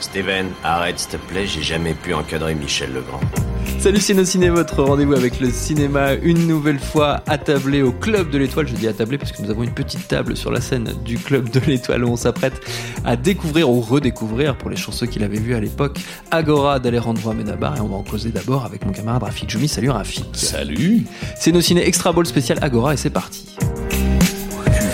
Steven, arrête s'il te plaît, j'ai jamais pu encadrer Michel Legrand. Salut Ciné, votre rendez-vous avec le cinéma, une nouvelle fois attablé au Club de l'Étoile. Je dis attablé parce que nous avons une petite table sur la scène du Club de l'Étoile où on s'apprête à découvrir ou redécouvrir, pour les chanceux qui l'avaient vu à l'époque, Agora d'Alejandro Amenabar. Et on va en causer d'abord avec mon camarade Rafik Joumi. Salut Rafik. Salut. C'est nos ciné Extra Ball spécial Agora et c'est parti.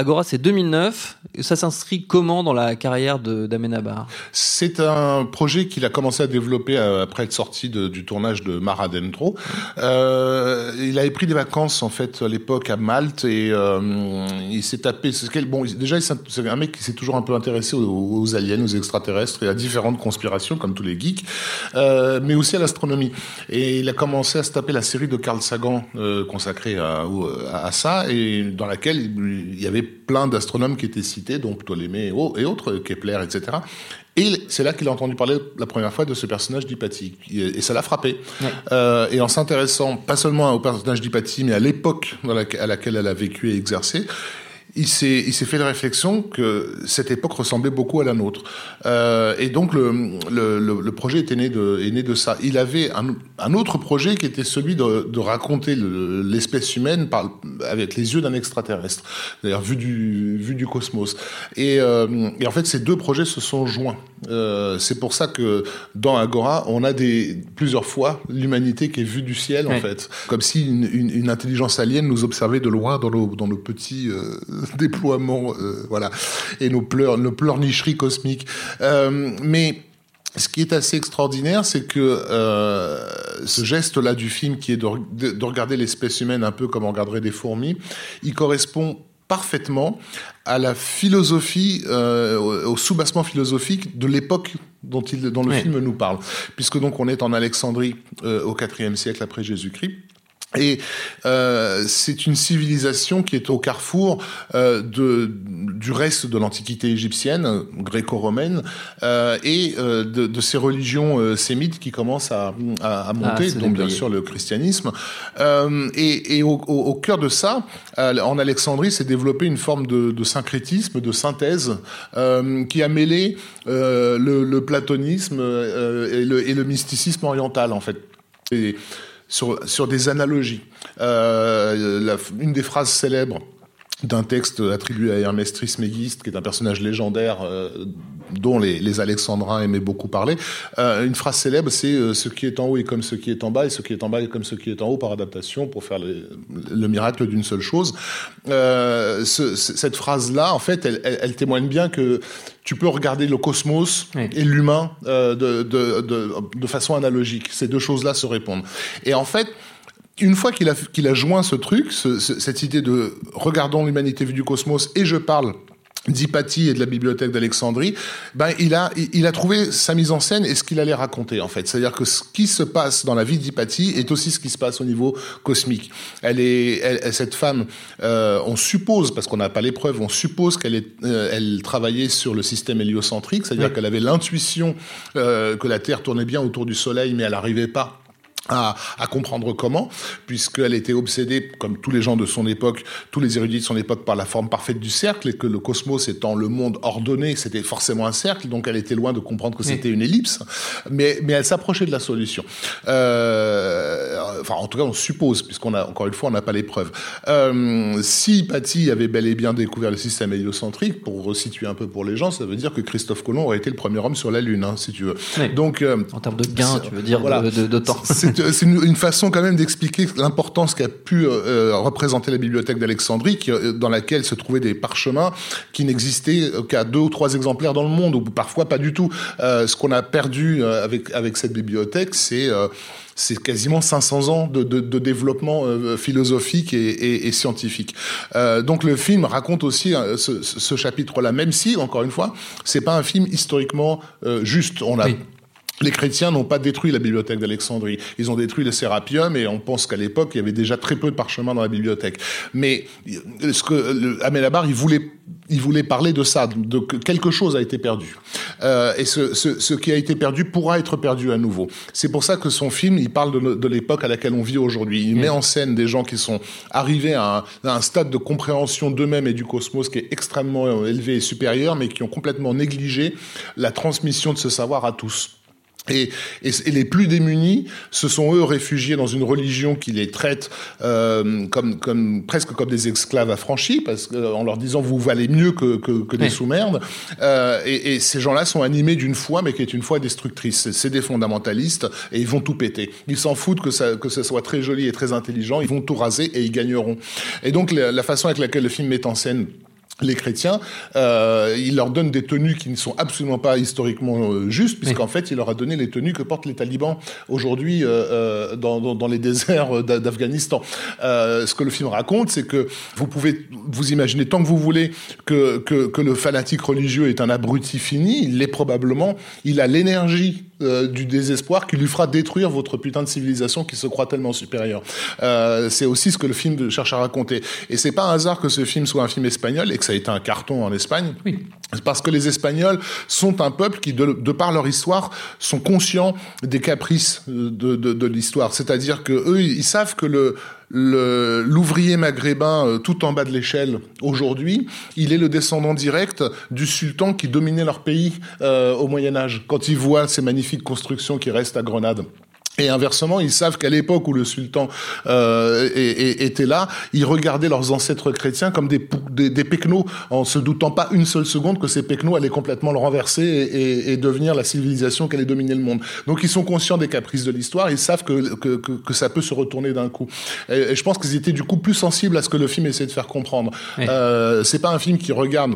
Agora, c'est 2009. Ça s'inscrit comment dans la carrière d'Amenabar C'est un projet qu'il a commencé à développer euh, après être sorti du tournage de Mar Adentro. Euh, il avait pris des vacances en fait à l'époque à Malte et euh, il s'est tapé. Bon, déjà, c'est un mec qui s'est toujours un peu intéressé aux, aliens, aux extraterrestres et à différentes conspirations, comme tous les geeks, euh, mais aussi à l'astronomie. Et il a commencé à se taper la série de Carl Sagan consacrée à, à, ça et dans laquelle il y avait plein d'astronomes qui étaient cités, donc Ptolémée et autres, Kepler, etc. Et c'est là qu'il a entendu parler la première fois de ce personnage d'Hypatie. Et ça l'a frappé. Ouais. Euh, et en s'intéressant pas seulement au personnage d'Hypatie, mais à l'époque à laquelle elle a vécu et exercé, il s'est il s'est fait la réflexion que cette époque ressemblait beaucoup à la nôtre. Euh, et donc le, le, le, projet était né de est né de ça. Il avait un, un autre projet qui était celui de, de raconter l'espèce humaine par avec les yeux d'un extraterrestre d'ailleurs vu du vu du cosmos. Et, euh, et en fait ces deux projets se sont joints. Euh, c'est pour ça que dans Agora on a des plusieurs fois l'humanité qui est vue du ciel ouais. en fait. Comme si une, une, une, intelligence alien nous observait de loin dans nos dans nos petits déploiement, euh, voilà, et nos pleurs, nos pleurnicheries cosmiques. Euh, mais ce qui est assez extraordinaire, c'est que euh, ce geste-là du film, qui est de, de, de regarder l'espèce humaine un peu comme on regarderait des fourmis, il correspond parfaitement à la philosophie, euh, au soubassement philosophique de l'époque dont, il, dont le oui. film nous parle. Puisque donc on est en Alexandrie euh, au IVe siècle après Jésus-Christ. Et euh, c'est une civilisation qui est au carrefour euh, de, du reste de l'antiquité égyptienne, gréco-romaine, euh, et euh, de, de, ces religions euh, sémites qui commencent à, à, à monter, ah, donc bien sûr le christianisme. Euh, et, et au, au, au, cœur de ça, en Alexandrie, s'est développé une forme de, de, syncrétisme, de synthèse, qui a mêlé le, le, platonisme et le, et, le, mysticisme oriental, en fait. Et, sur, sur des analogies. Euh, une des phrases célèbres d'un texte attribué à Hermès Trismégiste, qui est un personnage légendaire euh, dont les, les, Alexandrins aimaient beaucoup parler. Euh, une phrase célèbre, c'est euh, ce qui est en haut est comme ce qui est en bas, et ce qui est en bas est comme ce qui est en haut par adaptation, pour faire le, le miracle d'une seule chose. Euh, ce, cette phrase-là, en fait, elle, elle, elle, témoigne bien que tu peux regarder le cosmos oui. et l'humain de, de, de, de façon analogique. Ces deux choses-là se répondent. Et en fait, une fois qu'il a, qu'il a joint ce truc, ce, ce, cette idée de regardons l'humanité vue du cosmos et je parle d'Hypatie et de la bibliothèque d'Alexandrie, ben il a il a trouvé sa mise en scène et ce qu'il allait raconter en fait. C'est-à-dire que ce qui se passe dans la vie d'Hypatie est aussi ce qui se passe au niveau cosmique. Elle est elle, cette femme, euh, on suppose parce qu'on n'a pas les preuves, on suppose qu'elle est euh, elle travaillait sur le système héliocentrique, c'est-à-dire oui. qu'elle avait l'intuition euh, que la Terre tournait bien autour du Soleil, mais elle n'arrivait pas à, à, comprendre comment, puisqu'elle était obsédée, comme tous les gens de son époque, tous les érudits de son époque, par la forme parfaite du cercle, et que le cosmos étant le monde ordonné, c'était forcément un cercle, donc elle était loin de comprendre que c'était une ellipse, mais, mais elle s'approchait de la solution. Euh, enfin, en tout cas, on suppose, puisqu'on a, encore une fois, on n'a pas les preuves. Euh, si Patty avait bel et bien découvert le système héliocentrique, pour resituer un peu pour les gens, ça veut dire que Christophe Colomb aurait été le premier homme sur la Lune, hein, si tu veux. Oui. Donc, euh, en termes de gains, tu veux dire, voilà, de, de, de temps. C'est une, façon quand même d'expliquer l'importance qu'a pu euh, représenter la bibliothèque d'Alexandrie, dans laquelle se trouvaient des parchemins qui n'existaient qu'à deux ou trois exemplaires dans le monde, ou parfois pas du tout. ce qu'on a perdu avec cette bibliothèque, c'est quasiment 500 ans de, développement euh, philosophique et, scientifique. Euh, donc le film raconte aussi euh, ce, chapitre-là, même si, encore une fois, c'est pas un film historiquement euh, juste. A les chrétiens n'ont pas détruit la bibliothèque d'Alexandrie. Ils ont détruit le Sérapium et on pense qu'à l'époque, il y avait déjà très peu de parchemins dans la bibliothèque. Mais ce que Amelabar, il voulait, il voulait parler de ça, de que quelque chose a été perdu. Euh, et ce, ce, ce, qui a été perdu pourra être perdu à nouveau. C'est pour ça que son film, il parle de, de l'époque à laquelle on vit aujourd'hui. Il met en scène des gens qui sont arrivés à un, à un stade de compréhension d'eux-mêmes et du cosmos qui est extrêmement euh, élevé et supérieur, mais qui ont complètement négligé la transmission de ce savoir à tous. Et, et, et, les plus démunis, ce sont eux réfugiés dans une religion qui les traite euh, comme, comme presque comme des esclaves affranchis, parce que, en leur disant vous valez mieux que, que, que des oui. sous-merdes. Euh, et, et, ces gens-là sont animés d'une foi, mais qui est une foi destructrice. C'est des fondamentalistes et ils vont tout péter. Ils s'en foutent que ça, que ça soit très joli et très intelligent. Ils vont tout raser et ils gagneront. Et donc la, la façon avec laquelle le film met en scène les chrétiens, euh, il leur donne des tenues qui ne sont absolument pas historiquement euh, justes, puisqu'en oui. fait, il leur a donné les tenues que portent les talibans aujourd'hui euh, dans, dans, dans, les déserts d'Afghanistan. Ce que le film raconte, c'est que vous pouvez vous imaginer tant que vous voulez que, que, que le fanatique religieux est un abruti fini, il l'est probablement, il a l'énergie euh, du désespoir qui lui fera détruire votre putain de civilisation qui se croit tellement supérieure. Euh, c'est aussi ce que le film cherche à raconter. Et c'est pas un hasard que ce film soit un film espagnol et que ça a été un carton en Espagne. Oui. Parce que les Espagnols sont un peuple qui, de, de par leur histoire, sont conscients des caprices de, de, de l'histoire. C'est-à-dire que eux, ils savent que le, l'ouvrier maghrébin euh, tout en bas de l'échelle aujourd'hui, il est le descendant direct du sultan qui dominait leur pays euh, au Moyen Âge. Quand il voit ces magnifiques constructions qui restent à Grenade. Et inversement, ils savent qu'à l'époque où le sultan euh, était là, ils regardaient leurs ancêtres chrétiens comme des, des, des pecnos, en se doutant pas une seule seconde que ces pecnos allaient complètement le renverser et, devenir la civilisation qui allait dominer le monde. Donc ils sont conscients des caprices de l'histoire, ils savent que, que, que, que, ça peut se retourner d'un coup. Et, et je pense qu'ils étaient du coup plus sensibles à ce que le film essaie de faire comprendre. Oui. Euh, c'est pas un film qui regarde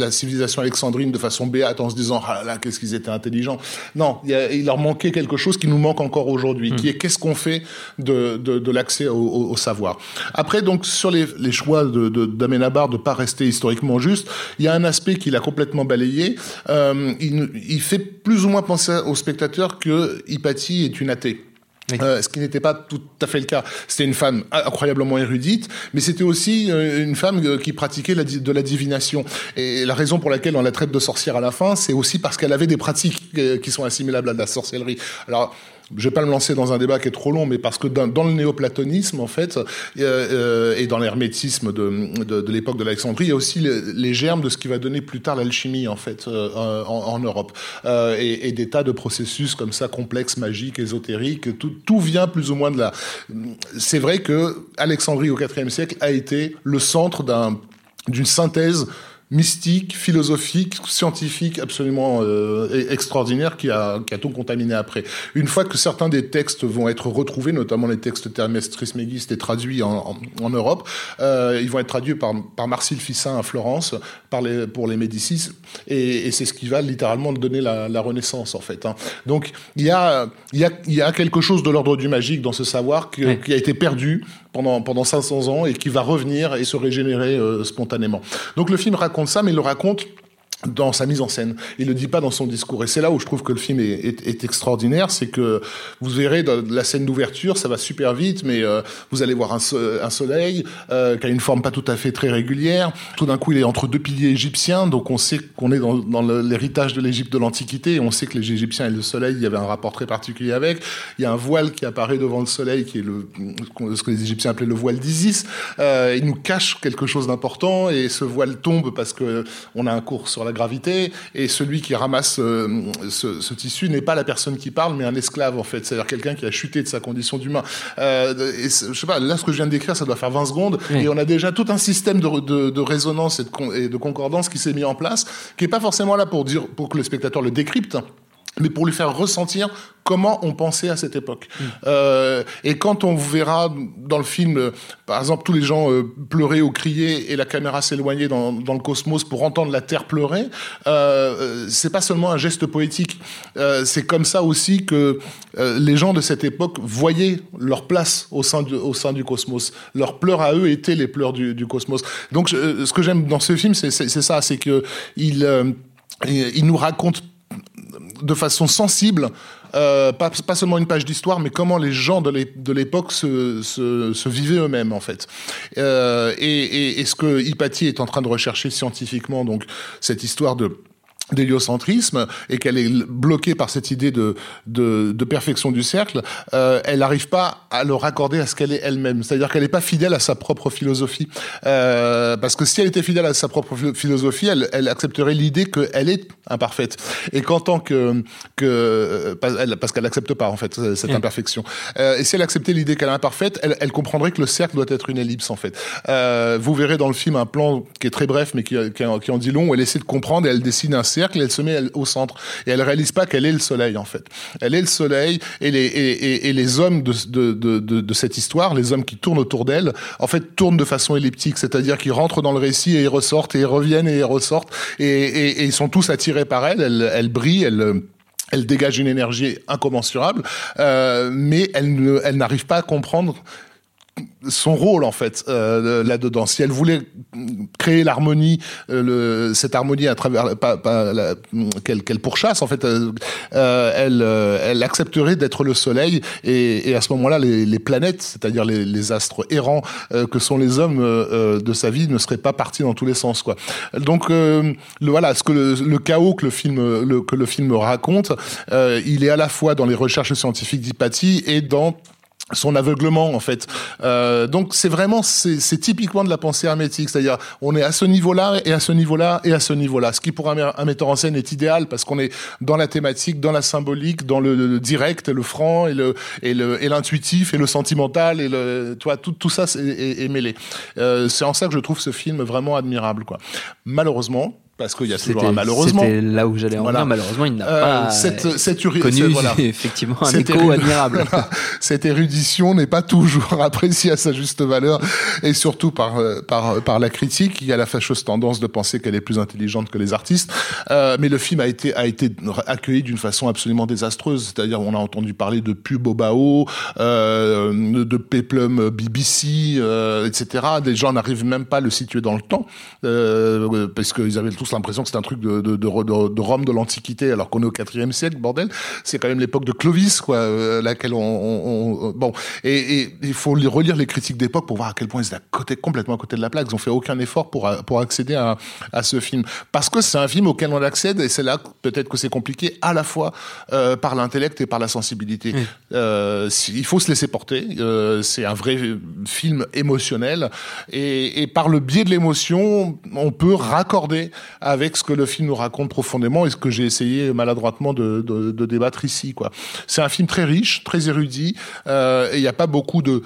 la civilisation alexandrine de façon béate en se disant ah là qu'est-ce qu'ils étaient intelligents. Non, il, a, il, leur manquait quelque chose qui nous manque encore aujourd'hui, mmh. qui est qu'est-ce qu'on fait de, de, de l'accès au, au, au, savoir. Après donc sur les, les choix de, de d'Amenabar de pas rester historiquement juste, il y a un aspect qu'il a complètement balayé. Euh, il, il fait plus ou moins penser au spectateur que Hypatie est une athée. Euh, ce qui n'était pas tout à fait le cas. C'était une femme incroyablement érudite, mais c'était aussi euh, une femme euh, qui pratiquait de la divination. Et la raison pour laquelle on la traite de sorcière à la fin, c'est aussi parce qu'elle avait des pratiques qui sont assimilables à de la sorcellerie. Alors, je vais pas me lancer dans un débat qui est trop long, mais parce que dans, le néoplatonisme, en fait, euh, et dans l'hermétisme de, de, de l'époque de l'Alexandrie, il y a aussi les, les, germes de ce qui va donner plus tard l'alchimie, en fait, euh, en, en, Europe. Euh, et, et, des tas de processus comme ça, complexes, magiques, ésotériques, tout, tout vient plus ou moins de là. C'est vrai que Alexandrie au IVe siècle a été le centre d'un d'une synthèse mystique, philosophique, scientifique absolument euh, extraordinaire qui a, qui a tout contaminé après. Une fois que certains des textes vont être retrouvés, notamment les textes Thermès Trismégistes et traduits en, en, en Europe, euh, ils vont être traduits par, par Marcille Fissin à Florence par les, pour les Médicis et, et c'est ce qui va littéralement donner la, la Renaissance en fait. Hein. Donc il y a, y, a, y a quelque chose de l'ordre du magique dans ce savoir qui a été perdu pendant, pendant 500 ans et qui va revenir et se régénérer euh, spontanément. Donc le film raconte ça, mais il le raconte dans sa mise en scène. Il le dit pas dans son discours. Et c'est là où je trouve que le film est, extraordinaire, c'est que vous verrez dans la scène d'ouverture, ça va super vite, mais euh, vous allez voir un, soleil euh, qui a une forme pas tout à fait très régulière. Tout d'un coup, il est entre deux piliers égyptiens, donc on sait qu'on est dans, l'héritage de l'Égypte de l'Antiquité. On sait que les Égyptiens et le soleil, il y avait un rapport très particulier avec. Il y a un voile qui apparaît devant le soleil, qui est le, ce que les Égyptiens appelaient le voile d'Isis. Euh, il nous cache quelque chose d'important, et ce voile tombe parce que on a un cours sur la gravité, et celui qui ramasse euh, ce, ce, tissu n'est pas la personne qui parle, mais un esclave en fait, c'est-à-dire quelqu'un qui a chuté de sa condition d'humain. Euh, et je sais pas, là ce que je viens de décrire, ça doit faire 20 secondes, oui. et on a déjà tout un système de, de, de résonance et de, et de, concordance qui s'est mis en place, qui est pas forcément là pour dire pour que le spectateur le décrypte, mais pour lui faire ressentir comment on pensait à cette époque. Euh, et quand on verra dans le film, euh, par exemple, tous les gens euh, pleurer ou crier et la caméra s'éloigner dans, dans, le cosmos pour entendre la Terre pleurer, euh, c'est pas seulement un geste poétique. C'est comme ça aussi que les gens de cette époque voyaient leur place au sein du, au sein du cosmos. Leurs pleurs à eux étaient les pleurs du, du cosmos. Donc, je, ce que j'aime dans ce film, c'est ça, c'est que il, il nous raconte de façon sensible euh, pas, seulement une page d'histoire, mais comment les gens de l'époque se, vivaient eux-mêmes en fait. Euh, et, et, et, ce que Hypatie est en train de rechercher scientifiquement, donc cette histoire de d'héliocentrisme et qu'elle est bloquée par cette idée de, de, de perfection du cercle, euh, elle n'arrive pas à le raccorder à ce qu'elle est elle-même. C'est-à-dire qu'elle n'est pas fidèle à sa propre philosophie. Euh, parce que si elle était fidèle à sa propre philosophie, elle, elle accepterait l'idée qu'elle est imparfaite. Et qu'en tant que... que parce qu'elle n'accepte pas, en fait, cette imperfection. Euh, et si elle acceptait l'idée qu'elle est imparfaite, elle, elle, comprendrait que le cercle doit être une ellipse, en fait. Euh, vous verrez dans le film un plan qui est très bref, mais qui, qui, qui en dit long, où elle essaie de comprendre et elle dessine un cercle cercle, elle se met au centre. Et elle réalise pas qu'elle est le soleil, en fait. Elle est le soleil, et les, hommes de, cette histoire, les hommes qui tournent autour d'elle, en fait, tournent de façon elliptique, c'est-à-dire qu'ils rentrent dans le récit et ils ressortent, et ils reviennent et ils ressortent, et, ils sont tous attirés par elle, elle, brille, elle dégage une énergie incommensurable, euh, mais elle n'arrive pas à comprendre son rôle en fait euh, là-dedans. Si elle voulait créer l'harmonie, euh, cette harmonie à travers pas, pas qu'elle qu'elle pourchasse en fait, euh, euh elle euh, elle accepterait d'être le soleil et, et à ce moment-là les, les, planètes, c'est-à-dire les, les, astres errants que sont les hommes de sa vie, ne seraient pas partis dans tous les sens quoi. Donc le, voilà, ce que le, le, chaos que le film le, que le film raconte, il est à la fois dans les recherches scientifiques d'Hypatie et dans son aveuglement en fait. Euh, donc c'est vraiment c'est typiquement de la pensée hermétique, c'est-à-dire on est à ce niveau-là et à ce niveau-là et à ce niveau-là. Ce qui pour un, metteur en scène est idéal parce qu'on est dans la thématique, dans la symbolique, dans le, direct, le franc et le et le et l'intuitif et le sentimental et le tu tout tout ça est, est, est mêlé. Euh, c'est en ça que je trouve ce film vraiment admirable quoi. Malheureusement parce qu'il y a toujours un malheureusement. C'était là où j'allais en voilà. venir. Malheureusement, il n'a euh, pas cette, cette connu voilà. effectivement un cette écho admirable. Voilà. Cette érudition n'est pas toujours appréciée à sa juste valeur, et surtout par euh, par par la critique. Il y a la fâcheuse tendance de penser qu'elle est plus intelligente que les artistes. Euh, mais le film a été a été accueilli d'une façon absolument désastreuse. C'est-à-dire, on a entendu parler de pub Obao, euh, de Peplum BBC, euh, etc. Des gens n'arrivent même pas à le situer dans le temps, euh, parce qu'ils avaient tous l'impression que c'est un truc de, de, de, de Rome de l'Antiquité, alors qu'on est au IVe siècle, bordel. C'est quand même l'époque de Clovis, quoi, euh, laquelle on, on, on bon. Et, il faut relire les critiques d'époque pour voir à quel point ils étaient à côté, complètement à côté de la plaque. Ils ont fait aucun effort pour pour accéder à, à ce film, parce que c'est un film auquel on accède, et c'est là peut-être que c'est compliqué à la fois euh, par l'intellect et par la sensibilité. Euh, il faut se laisser porter. Euh, c'est un vrai film émotionnel, et, et par le biais de l'émotion, on peut raccorder avec ce que le film nous raconte profondément et ce que j'ai essayé maladroitement de, de, de débattre ici. Quoi. C'est un film très riche, très érudit, euh, et il n'y a pas beaucoup de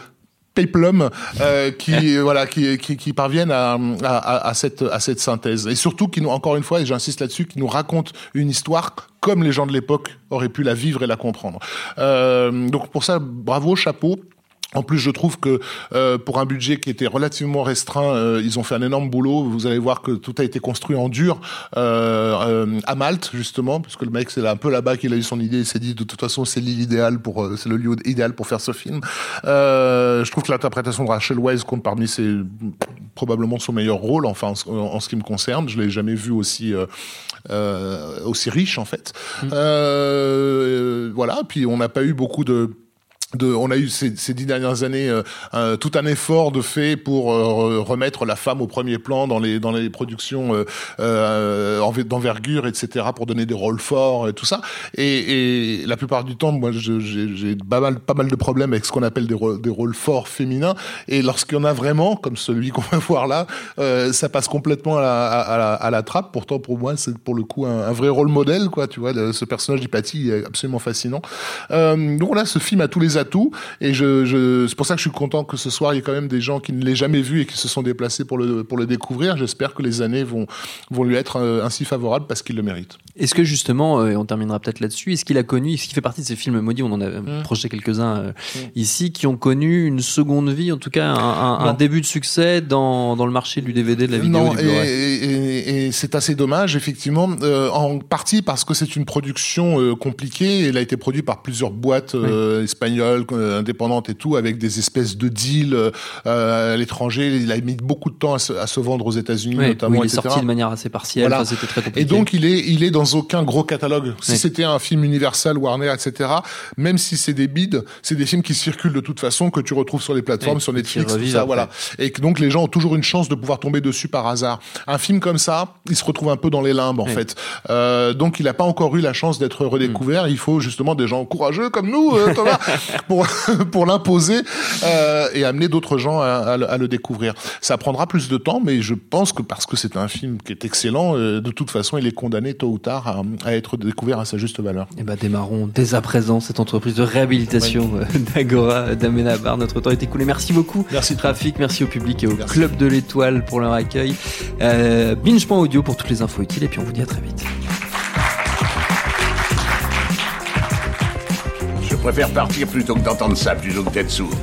péplum euh, qui voilà qui, qui, qui parviennent à, à, à, cette à cette synthèse et surtout qui nous encore une fois et j'insiste là-dessus qui nous raconte une histoire comme les gens de l'époque auraient pu la vivre et la comprendre euh, donc pour ça bravo chapeau en plus, je trouve que euh, pour un budget qui était relativement restreint, euh, ils ont fait un énorme boulot. Vous allez voir que tout a été construit en dur euh, euh à Malte, justement, parce que le mec, c'est un peu là-bas qu'il a eu son idée. Il s'est dit, de toute façon, c'est l'île idéale pour, euh, c'est le lieu idéal pour faire ce film. je trouve que l'interprétation de Rachel Weisz compte parmi ses probablement son meilleur rôle, enfin en, en ce qui me concerne. Je l'ai jamais vu aussi aussi riche en fait. Mmh. voilà. Puis on n'a pas eu beaucoup de de, on a eu ces, dix dernières années euh, euh, tout un effort de fait pour euh, remettre la femme au premier plan dans les dans les productions euh, euh, d'envergure, etc., pour donner des rôles forts et tout ça. Et, et la plupart du temps, moi, j'ai pas mal pas mal de problèmes avec ce qu'on appelle des rôles, des rôles forts féminins. Et lorsqu'il y en a vraiment, comme celui qu'on va voir là, ça passe complètement à la, à, la, à la, trappe. Pourtant, pour moi, c'est pour le coup un, vrai rôle modèle, quoi. Tu vois, ce personnage d'Hypatie est absolument fascinant. donc là, ce film a tous les atouts. Et je, je c'est pour ça que je suis content que ce soir il y ait quand même des gens qui ne l'aient jamais vu et qui se sont déplacés pour le pour le découvrir. J'espère que les années vont vont lui être euh, ainsi favorables parce qu'il le mérite. Est-ce que justement, euh, et on terminera peut-être là-dessus, est-ce qu'il a connu, est-ce qu'il fait partie de ces films maudits, on en a Mm. projeté quelques-uns euh, ici, qui ont connu une seconde vie, en tout cas un, un- un Non. début de succès dans, dans le marché du DVD, de la vidéo, Non, du et, Blu-ray? et- et- et c'est assez dommage, effectivement, euh, en partie parce que c'est une production euh, compliquée. Elle a été produite par plusieurs boîtes euh, espagnoles, euh, indépendantes et tout, avec des espèces de deals euh, à l'étranger. Il a mis beaucoup de temps à se, à se vendre aux États-Unis, notamment, il est etc. sorti de manière assez partielle, Voilà. enfin, c'était très compliqué. Et donc il est il est dans aucun gros catalogue. Si c'était un film Universal, Warner, etc. Même si c'est des bids, c'est des films qui circulent de toute façon que tu retrouves sur les plateformes, sur Netflix, tout ça, après. voilà. Et donc les gens ont toujours une chance de pouvoir tomber dessus par hasard. Un film comme ça, il se retrouve un peu dans les limbes en fait. Euh, donc il n'a pas encore eu la chance d'être redécouvert. Il faut justement des gens courageux comme nous, euh, Thomas, pour pour l'imposer euh, et amener d'autres gens à, à le- à le découvrir. Ça prendra plus de temps, mais je pense que parce que c'est un film qui est excellent, euh, de toute façon, il est condamné tôt ou tard à, à être découvert à sa juste valeur. Eh ben, démarrons dès à présent cette entreprise de réhabilitation euh, d'Agora, d'Amenabar. Notre temps est écoulé. Merci beaucoup. Merci. Trafic, merci au public et au Merci. Club de l'Étoile pour leur accueil. Euh, Binge.audio pour toutes les infos utiles et puis on vous dit à très vite. Préfère partir plutôt que d'entendre ça, plutôt que d'être sourd.